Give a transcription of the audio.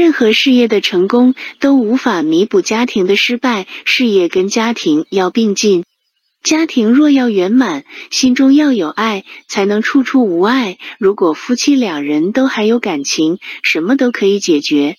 任何事业的成功都无法弥补家庭的失败。事业跟家庭要并进，家庭若要圆满，心中要有爱，才能处处无碍。如果夫妻两人都还有感情，什么都可以解决。